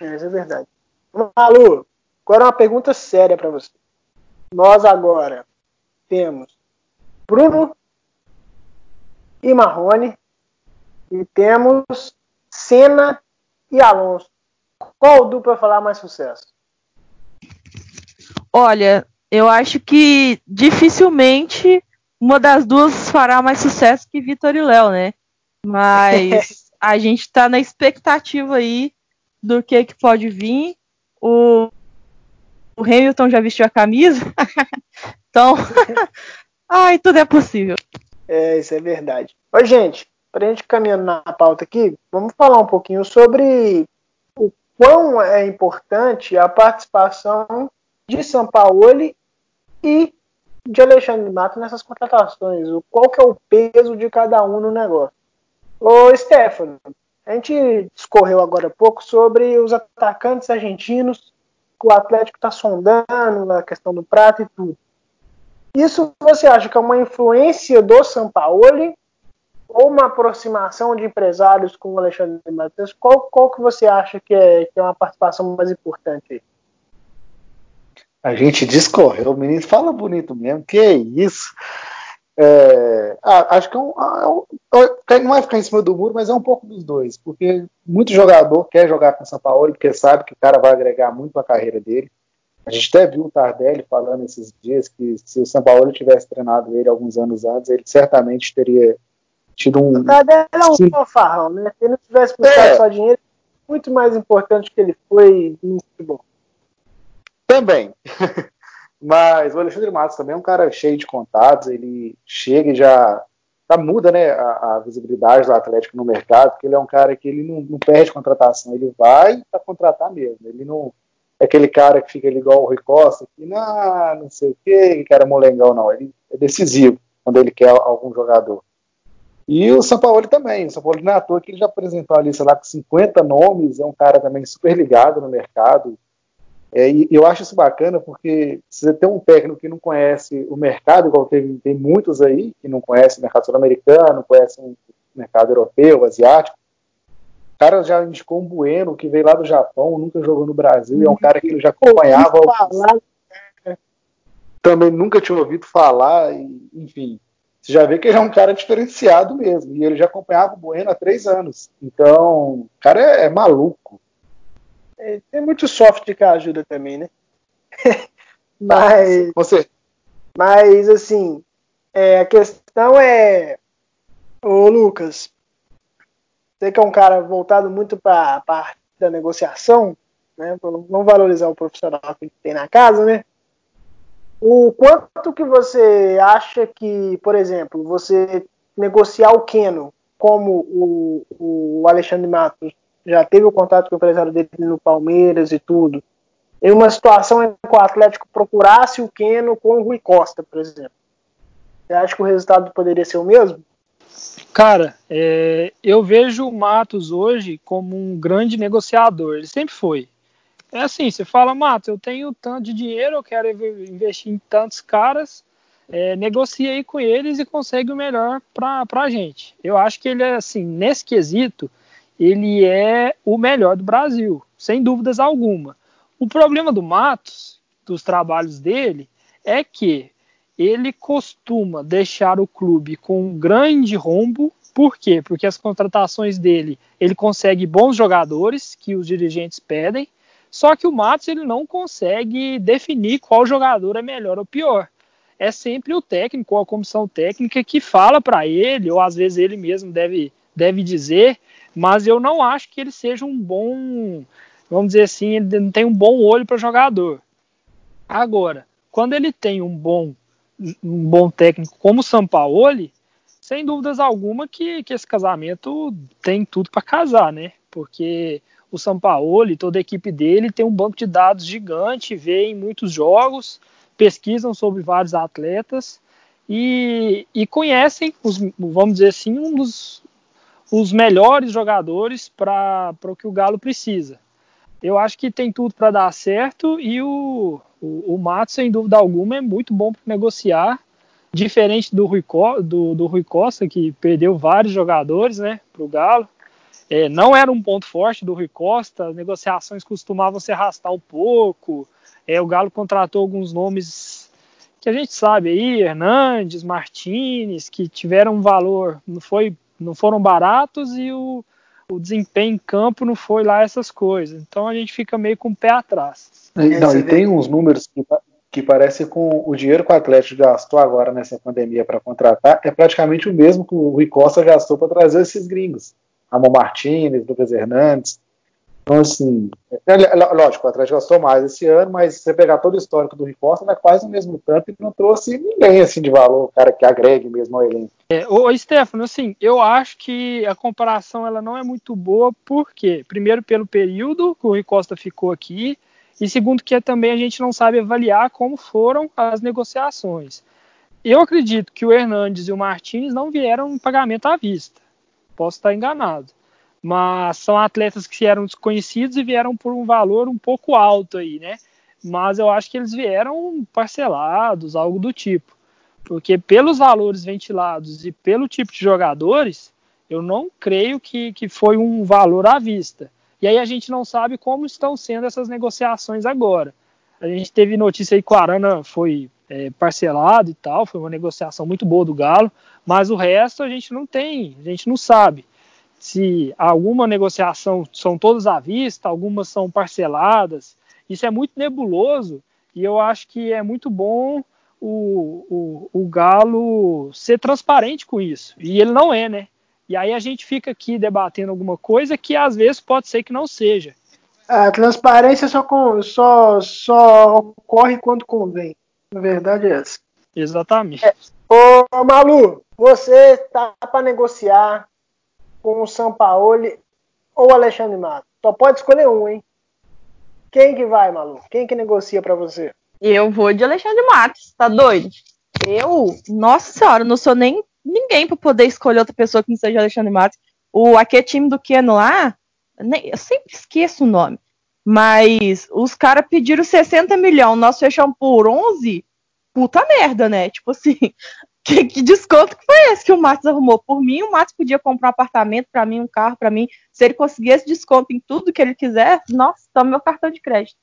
É, isso é verdade. Malu, agora uma pergunta séria para você. Nós agora temos Bruno e Marrone e temos Senna e Alonso. Qual dupla falar mais sucesso? Olha, eu acho que dificilmente uma das duas fará mais sucesso que Vitor e Léo, né? Mas a gente tá na expectativa aí do que, que pode vir. O, o Hamilton já vestiu a camisa. então, ai, tudo é possível. É, isso é verdade. Oi, gente, para a gente caminhando na pauta aqui, vamos falar um pouquinho sobre o quão é importante a participação de São Paulo e de Alexandre Mato nessas contratações. Qual que é o peso de cada um no negócio? Ô, Stefano, a gente discorreu agora há pouco sobre os atacantes argentinos que o Atlético está sondando, a questão do prato e tudo. Isso você acha que é uma influência do Sampaoli ou uma aproximação de empresários com o Alexandre Matheus? Qual, qual que você acha que é, que é uma participação mais importante aí? A gente discorreu, o menino fala bonito mesmo, que isso. É, acho que é um, é um, não vai ficar em cima do muro, mas é um pouco dos dois, porque muito jogador quer jogar com o São Paulo porque sabe que o cara vai agregar muito à carreira dele. A gente até viu o Tardelli falando esses dias que se o São Paulo tivesse treinado ele alguns anos antes, ele certamente teria tido um. O Tardelli é um fanfarrão, né? Se ele não tivesse buscado é. só dinheiro, muito mais importante que ele foi no futebol. Também. Mas o Alexandre Matos também é um cara cheio de contatos, ele chega e já, já muda né, a, a, visibilidade do Atlético no mercado, porque ele é um cara que ele não, não perde contratação, ele vai para contratar mesmo. Ele não é aquele cara que fica ali igual o Rui Costa, que não, não sei o que, que era molengão, não. Ele é decisivo quando ele quer algum jogador. E o São Paulo também. O São Paulo não é à toa que ele já apresentou ali, sei lá, com 50 nomes, é um cara também super ligado no mercado, é, e eu acho isso bacana porque se você tem um técnico que não conhece o mercado, igual teve, tem muitos aí que não conhecem o mercado sul-americano, não conhecem o mercado europeu, asiático, o cara já indicou um Bueno que veio lá do Japão, nunca jogou no Brasil, e é um cara que ele já acompanhava. Também nunca tinha ouvido falar, e, enfim. Você já vê que ele é um cara diferenciado mesmo, e ele já acompanhava o Bueno há três anos. Então, o cara é, é maluco. É, tem muito software que ajuda também, né? mas. Você. Mas, assim, é, a questão é. Ô, Lucas, você que é um cara voltado muito para a parte da negociação, né? Vamos valorizar o profissional que tem na casa, né? O quanto que você acha que, por exemplo, você negociar o Keno como o, o Alexandre Matos já teve o contato com o empresário dele no Palmeiras e tudo. Em uma situação em que o Atlético procurasse o Keno com o Rui Costa, por exemplo. Você acha que o resultado poderia ser o mesmo? Cara, é, eu vejo o Matos hoje como um grande negociador. Ele sempre foi. É assim, você fala, Matos, eu tenho tanto de dinheiro, eu quero investir em tantos caras, é, negocia aí com eles e consegue o melhor para a gente. Eu acho que ele é assim, nesse quesito, ele é o melhor do Brasil, sem dúvidas alguma. O problema do Matos, dos trabalhos dele, é que ele costuma deixar o clube com um grande rombo. Por quê? Porque as contratações dele, ele consegue bons jogadores que os dirigentes pedem, só que o Matos ele não consegue definir qual jogador é melhor ou pior. É sempre o técnico ou a comissão técnica que fala para ele, ou às vezes ele mesmo deve, deve dizer mas eu não acho que ele seja um bom, vamos dizer assim, ele não tem um bom olho para jogador. Agora, quando ele tem um bom, um bom técnico como o Sampaoli, sem dúvidas alguma que, que esse casamento tem tudo para casar, né? Porque o Sampaoli, toda a equipe dele tem um banco de dados gigante, vê em muitos jogos, pesquisam sobre vários atletas e, e conhecem, os, vamos dizer assim, um dos os melhores jogadores para o que o Galo precisa. Eu acho que tem tudo para dar certo e o, o, o Matos, sem dúvida alguma, é muito bom para negociar, diferente do Rui, do, do Rui Costa, que perdeu vários jogadores né, para o Galo. É, não era um ponto forte do Rui Costa, as negociações costumavam se arrastar um pouco. É, o Galo contratou alguns nomes que a gente sabe aí, Hernandes, Martinez, que tiveram um valor, não, foi, não foram baratos e o, o desempenho em campo não foi lá essas coisas. Então a gente fica meio com o pé atrás. Não, e tem uns números que, que parecem com o dinheiro que o Atlético gastou agora nessa pandemia para contratar, é praticamente o mesmo que o Rui Costa gastou para trazer esses gringos. Ramon Martins, Lucas Hernandes. Então, assim, é, é, lógico, o Atlético gastou mais esse ano, mas se você pegar todo o histórico do Rui Costa, é quase o mesmo tanto e não trouxe ninguém assim de valor, cara que agregue mesmo ao elenco. É, ô, Stefano, assim, eu acho que a comparação ela não é muito boa, porque primeiro pelo período que o Rui Costa ficou aqui, e segundo que também a gente não sabe avaliar como foram as negociações. Eu acredito que o Hernandes e o Martins não vieram em pagamento à vista. Posso estar enganado mas são atletas que eram desconhecidos e vieram por um valor um pouco alto aí, né? Mas eu acho que eles vieram parcelados, algo do tipo. Porque pelos valores ventilados e pelo tipo de jogadores, eu não creio que, que foi um valor à vista. E aí a gente não sabe como estão sendo essas negociações agora. A gente teve notícia aí que o Arana foi é, parcelado e tal, foi uma negociação muito boa do Galo, mas o resto a gente não tem, a gente não sabe se alguma negociação são todas à vista, algumas são parceladas. Isso é muito nebuloso e eu acho que é muito bom o, o, o Galo ser transparente com isso. E ele não é, né? E aí a gente fica aqui debatendo alguma coisa que às vezes pode ser que não seja. A transparência só, só, só ocorre quando convém. Na verdade é essa. Exatamente. É. Ô, Malu, você tá para negociar com o Sampaoli ou Alexandre Matos. Só pode escolher um, hein? Quem que vai, Malu? Quem que negocia para você? Eu vou de Alexandre Matos, tá doido? Eu, nossa senhora, não sou nem ninguém para poder escolher outra pessoa que não seja Alexandre Matos. O aquele time do Keno lá, nem, eu sempre esqueço o nome. Mas os caras pediram 60 milhões, nós fechamos por 11. Puta merda, né? Tipo assim, que, que, desconto que foi esse que o Matos arrumou? Por mim, o Matos podia comprar um apartamento para mim, um carro para mim. Se ele conseguisse desconto em tudo que ele quiser, nossa, toma meu cartão de crédito.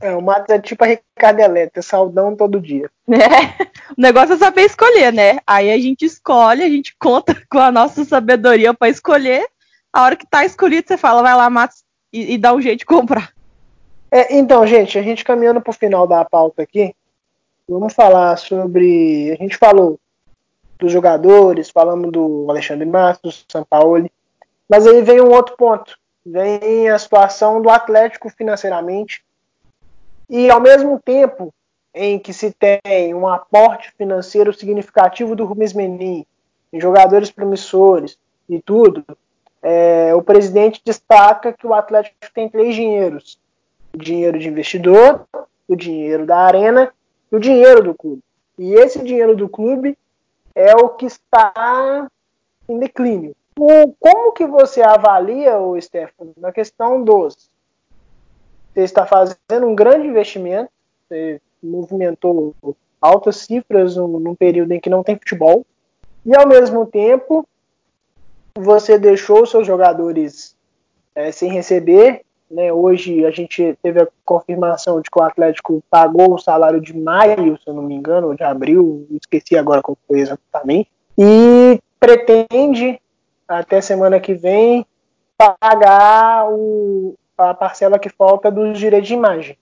É, o Matos é tipo a Ricardo Elétrica, é saudão todo dia. É, o negócio é saber escolher, né? Aí a gente escolhe, a gente conta com a nossa sabedoria para escolher. A hora que tá escolhido, você fala, vai lá, Matos, e, e dá um jeito de comprar. É, então, gente, a gente caminhando pro final da pauta aqui, Vamos falar sobre. A gente falou dos jogadores, falamos do Alexandre Matos, do Sampaoli, mas aí vem um outro ponto. Vem a situação do Atlético financeiramente. E ao mesmo tempo em que se tem um aporte financeiro significativo do Rubens Menin, em jogadores promissores e tudo, é, o presidente destaca que o Atlético tem três dinheiros: o dinheiro de investidor, o dinheiro da arena o dinheiro do clube. E esse dinheiro do clube é o que está em declínio. O, como que você avalia, o Stefano, na questão dos você está fazendo um grande investimento, você movimentou altas cifras num, num período em que não tem futebol, e ao mesmo tempo você deixou seus jogadores é, sem receber né? Hoje a gente teve a confirmação de que o Atlético pagou o salário de maio, se eu não me engano, ou de abril, esqueci agora qual foi exatamente, e pretende até semana que vem pagar o, a parcela que falta dos direitos de imagem.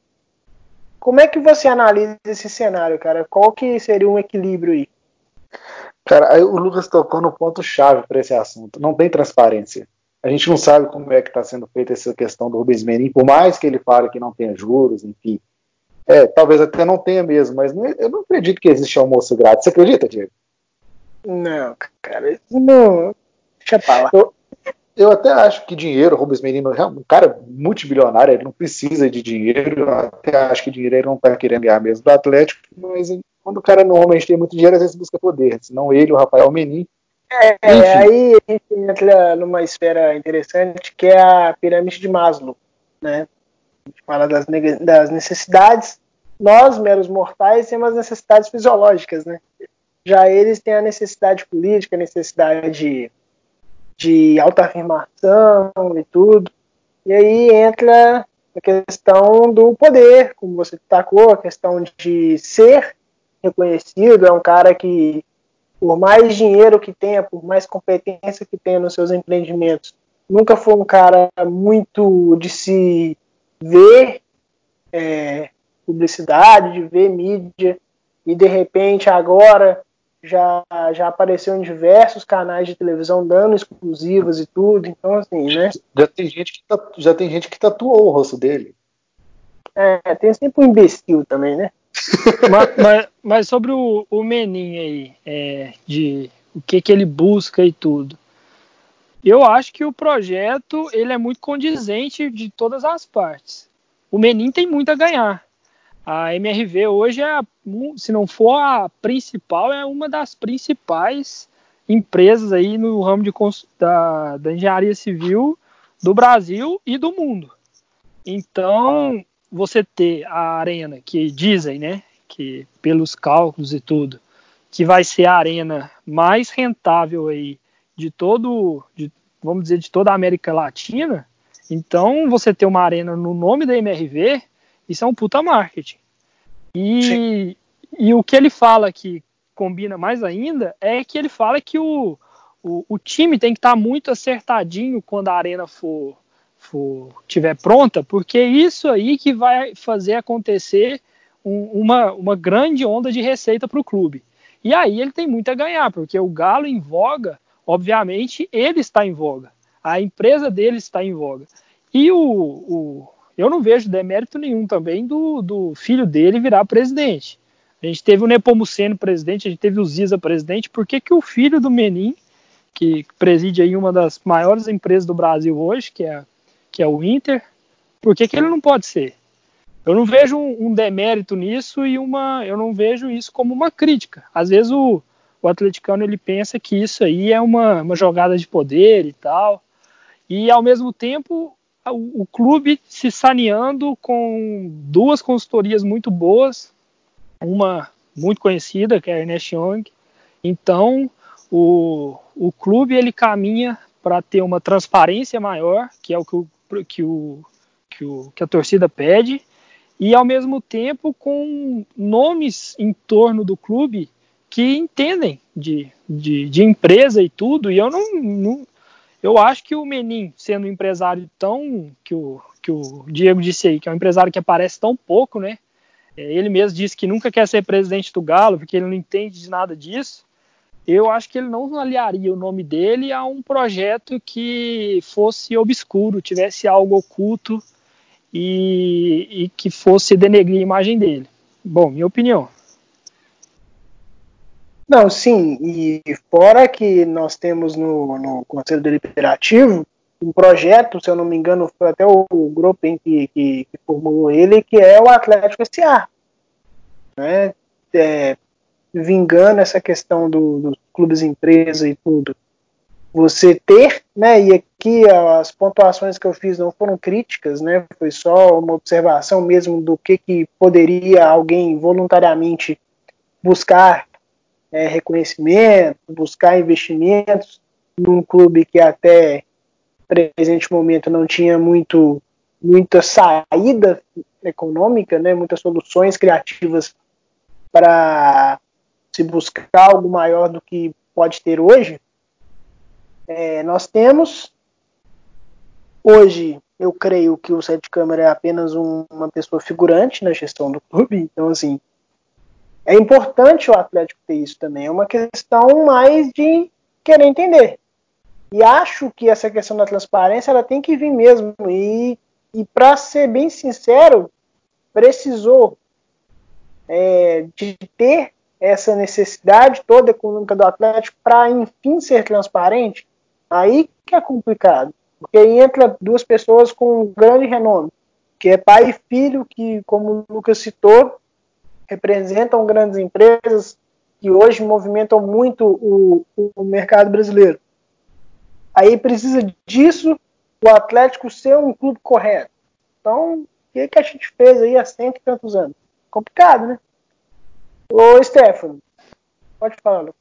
Como é que você analisa esse cenário, cara? Qual que seria um equilíbrio aí? Cara, o Lucas tocou no ponto chave para esse assunto. Não tem transparência. A gente não sabe como é que está sendo feita essa questão do Rubens Menin, por mais que ele fale que não tenha juros, enfim. É, talvez até não tenha mesmo, mas não, eu não acredito que existe almoço grátis. Você acredita, Diego? Não, cara, isso não. Deixa pra lá. Eu, eu até acho que dinheiro, Rubens Menino é um cara multibilionário, ele não precisa de dinheiro. Eu até acho que dinheiro ele não tá querendo ganhar mesmo do Atlético, mas quando o cara normalmente tem muito dinheiro, às vezes busca poder. Senão ele, o Rafael Menin. É, aí a gente entra numa esfera interessante que é a pirâmide de Maslow, né? A gente fala das, das necessidades. Nós, meros mortais, temos as necessidades fisiológicas, né? Já eles têm a necessidade política, a necessidade de, de autoafirmação e tudo. E aí entra a questão do poder, como você destacou, a questão de ser reconhecido, é um cara que, por mais dinheiro que tenha, por mais competência que tenha nos seus empreendimentos, nunca foi um cara muito de se ver é, publicidade, de ver mídia, e de repente agora já, já apareceu em diversos canais de televisão dando exclusivas e tudo, então assim, né? Já tem gente que, já tem gente que tatuou o rosto dele. É, tem sempre um imbecil também, né? Mas, mas, mas, sobre o, o Menin aí, é, de o que, que ele busca e tudo. Eu acho que o projeto ele é muito condizente de todas as partes. O Menin tem muito a ganhar. A MRV hoje é, se não for a principal, é uma das principais empresas aí no ramo de, da, da engenharia civil do Brasil e do mundo. Então, você ter a arena que dizem, né, que pelos cálculos e tudo, que vai ser a arena mais rentável aí de todo, de, vamos dizer, de toda a América Latina. Então, você ter uma arena no nome da MRV, isso é um puta marketing. E, e o que ele fala que combina mais ainda é que ele fala que o, o, o time tem que estar tá muito acertadinho quando a arena for for tiver pronta, porque é isso aí que vai fazer acontecer um, uma, uma grande onda de receita para o clube. E aí ele tem muito a ganhar, porque o Galo em voga, obviamente, ele está em voga. A empresa dele está em voga. E o, o eu não vejo demérito nenhum também do, do filho dele virar presidente. A gente teve o Nepomuceno presidente, a gente teve o Ziza presidente. Por que, que o filho do Menin, que preside aí uma das maiores empresas do Brasil hoje, que é que é o Inter, por que, que ele não pode ser? Eu não vejo um, demérito nisso e uma, eu não vejo isso como uma crítica. Às vezes o, o atleticano ele pensa que isso aí é uma, uma jogada de poder e tal, e ao mesmo tempo o, o clube se saneando com duas consultorias muito boas, uma muito conhecida que é a Ernest Young. Então o, o clube ele caminha para ter uma transparência maior, que é o que o que, o, que, o, que a torcida pede, e ao mesmo tempo com nomes em torno do clube que entendem de, de, de empresa e tudo, e eu não, não, eu acho que o Menin, sendo um empresário tão que o, que o Diego disse aí, que é um empresário que aparece tão pouco, né? É, ele mesmo disse que nunca quer ser presidente do Galo, porque ele não entende de nada disso eu acho que ele não aliaria o nome dele a um projeto que fosse obscuro, tivesse algo oculto e, e que fosse denegrir a imagem dele. Bom, minha opinião. Não, sim, e fora que nós temos no, no Conselho Deliberativo um projeto, se eu não me engano, foi até o grupo em que, que, que formulou ele, que é o Atlético S.A. Né? É, vingando essa questão do, dos clubes empresa e tudo, você ter, né, e aqui as pontuações que eu fiz não foram críticas, né, foi só uma observação mesmo do que, que poderia alguém voluntariamente buscar é, reconhecimento, buscar investimentos num clube que até presente momento não tinha muito muita saída econômica, né, muitas soluções criativas para se buscar algo maior do que pode ter hoje, é, nós temos hoje, eu creio que o Sete Câmara é apenas um, uma pessoa figurante na gestão do clube, então assim é importante o Atlético ter isso também, é uma questão mais de querer entender. E acho que essa questão da transparência ela tem que vir mesmo. E, e para ser bem sincero, precisou é, de ter essa necessidade toda econômica do Atlético para, enfim, ser transparente, aí que é complicado. Porque entra duas pessoas com grande renome, que é pai e filho, que, como o Lucas citou, representam grandes empresas que hoje movimentam muito o, o mercado brasileiro. Aí precisa disso o Atlético ser um clube correto. Então, o que, que a gente fez aí há cento e tantos anos? Complicado, né? Ô, Stefano, pode falar.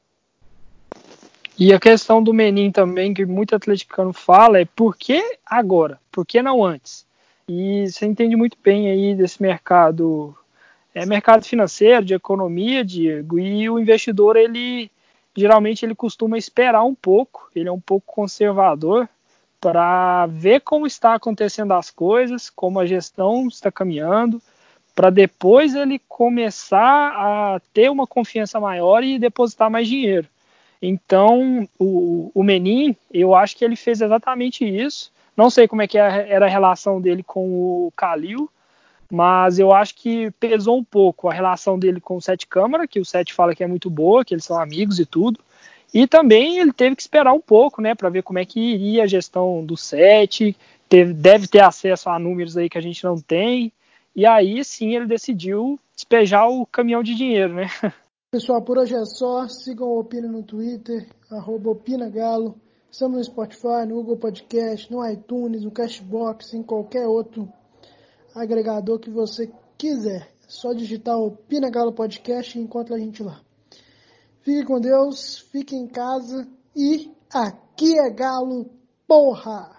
E a questão do Menin também, que muito atleticano fala, é por que agora? Por que não antes? E você entende muito bem aí desse mercado, é mercado financeiro, de economia, Diego, e o investidor, ele geralmente ele costuma esperar um pouco, ele é um pouco conservador para ver como está acontecendo as coisas, como a gestão está caminhando, para depois ele começar a ter uma confiança maior e depositar mais dinheiro. Então, o, o Menin, eu acho que ele fez exatamente isso. Não sei como é que era a relação dele com o Calil, mas eu acho que pesou um pouco a relação dele com o Sete Câmara, que o Sete fala que é muito boa, que eles são amigos e tudo. E também ele teve que esperar um pouco, né, para ver como é que iria a gestão do Sete. Teve, deve ter acesso a números aí que a gente não tem. E aí sim ele decidiu despejar o caminhão de dinheiro, né? Pessoal, por hoje é só. Sigam o Opina no Twitter, OpinaGalo. Estamos no Spotify, no Google Podcast, no iTunes, no Cashbox, em qualquer outro agregador que você quiser. É só digitar o Opina Galo Podcast e encontra a gente lá. Fique com Deus, fique em casa e aqui é Galo, porra!